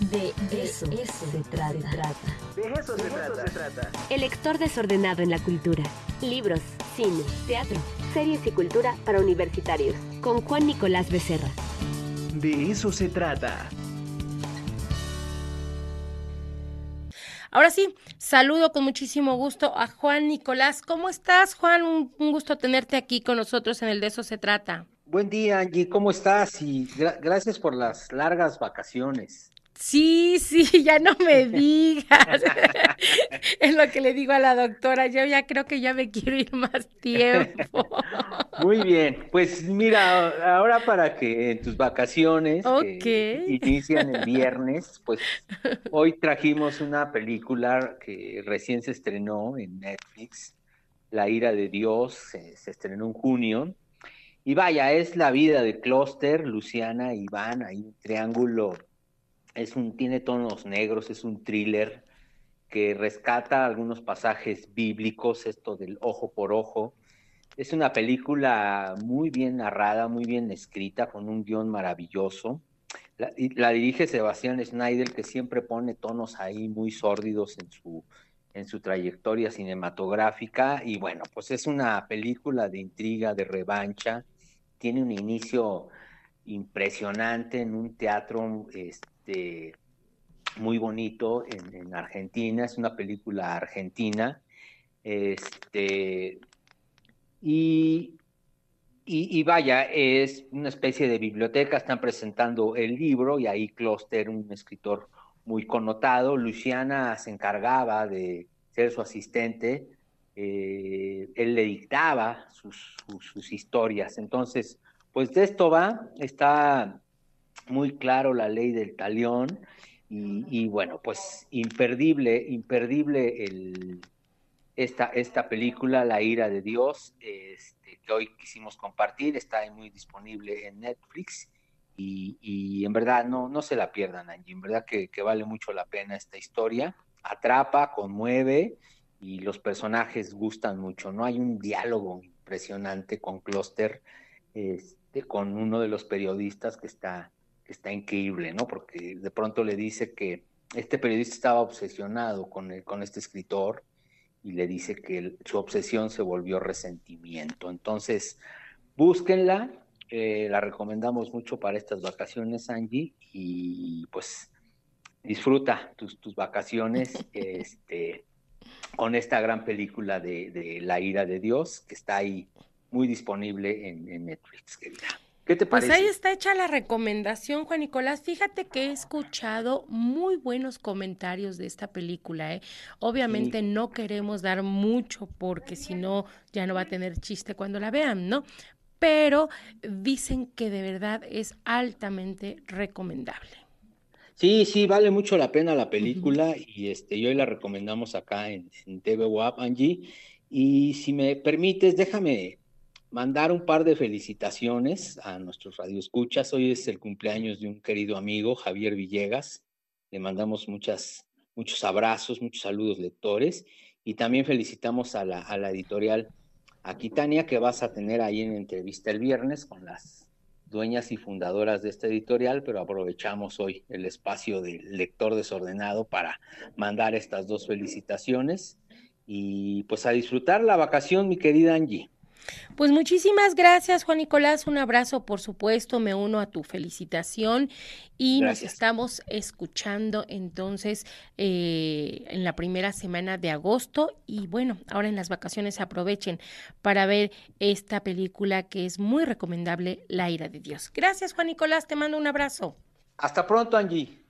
De eso, se, trata. De eso, se, trata. El lector desordenado en la cultura. Libros, cine, teatro, series y cultura para universitarios. Con Juan Nicolás Becerra. De eso se trata. Ahora sí, saludo con muchísimo gusto a Juan Nicolás. ¿Cómo estás, Juan? Un, gusto tenerte aquí con nosotros en el De eso se trata. Buen día, Angie. ¿Cómo estás? Y gracias por las largas vacaciones. Sí, sí, ya no me digas. es lo que le digo a la doctora. Yo ya creo que ya me quiero ir más tiempo. Muy bien, pues mira, ahora para que en tus vacaciones que inician el viernes, pues hoy trajimos una película que recién se estrenó en Netflix, La ira de Dios, se, se estrenó en junio. Y vaya, es la vida de Cluster, Luciana, Iván, hay un triángulo es un, tiene tonos negros, es un thriller que rescata algunos pasajes bíblicos, esto del ojo por ojo. Es una película muy bien narrada, muy bien escrita, con un guion maravilloso. La, dirige Sebastián Schneider, que siempre pone tonos ahí muy sórdidos en su, en su trayectoria cinematográfica. Y bueno, pues es una película de intriga, de revancha. Tiene un inicio impresionante en un teatro este, muy bonito en, Argentina, es una película argentina. Este, y, y, vaya, es una especie de biblioteca, están presentando el libro y ahí Kloster, un escritor muy connotado, Luciana se encargaba de ser su asistente, eh, él le dictaba sus historias, entonces pues de esto va, está muy claro la ley del talión y, bueno, pues imperdible, imperdible esta, esta película, La ira de Dios, este, que hoy quisimos compartir, está muy disponible en Netflix y, en verdad no, no se la pierdan, Angie, en verdad que, que vale mucho la pena esta historia, atrapa, conmueve y los personajes gustan mucho, ¿no? Hay un diálogo impresionante con Cluster, este, con uno de los periodistas que está, está increíble, ¿no? Porque de pronto le dice que este periodista estaba obsesionado con, el, con este escritor y le dice que su obsesión se volvió resentimiento. Entonces, búsquenla, eh, la recomendamos mucho para estas vacaciones, Angie, y pues disfruta tus, tus vacaciones este, con esta gran película de, de La ira de Dios, que está ahí muy disponible en, Netflix, querida. ¿Qué te parece? Pues ahí está hecha la recomendación, Juan Nicolás. Fíjate que he escuchado muy buenos comentarios de esta película. ¿eh? Obviamente no queremos dar mucho porque si no ya no va a tener chiste cuando la vean, ¿no? Pero dicen que de verdad es altamente recomendable. Sí, sí, vale mucho la pena la película y este, hoy la recomendamos acá en, en TV WAP, Angie. Y si me permites, déjame mandar un par de felicitaciones a nuestros radioescuchas. Hoy es el cumpleaños de un querido amigo, Javier Villegas. Le mandamos muchas, muchos abrazos, muchos saludos lectores. Y también felicitamos a la, a la editorial Aquitania, que vas a tener ahí en entrevista el viernes con las dueñas y fundadoras de esta editorial, pero aprovechamos hoy el espacio del lector desordenado para mandar estas dos felicitaciones y pues a disfrutar la vacación, mi querida Angie. Pues muchísimas gracias, Juan Nicolás. Un abrazo, por supuesto. Me uno a tu felicitación y nos estamos escuchando entonces eh, en la primera semana de agosto. Y bueno, ahora en las vacaciones aprovechen para ver esta película que es muy recomendable, La ira de Dios. Gracias, Juan Nicolás. Te mando un abrazo. Hasta pronto, Angie.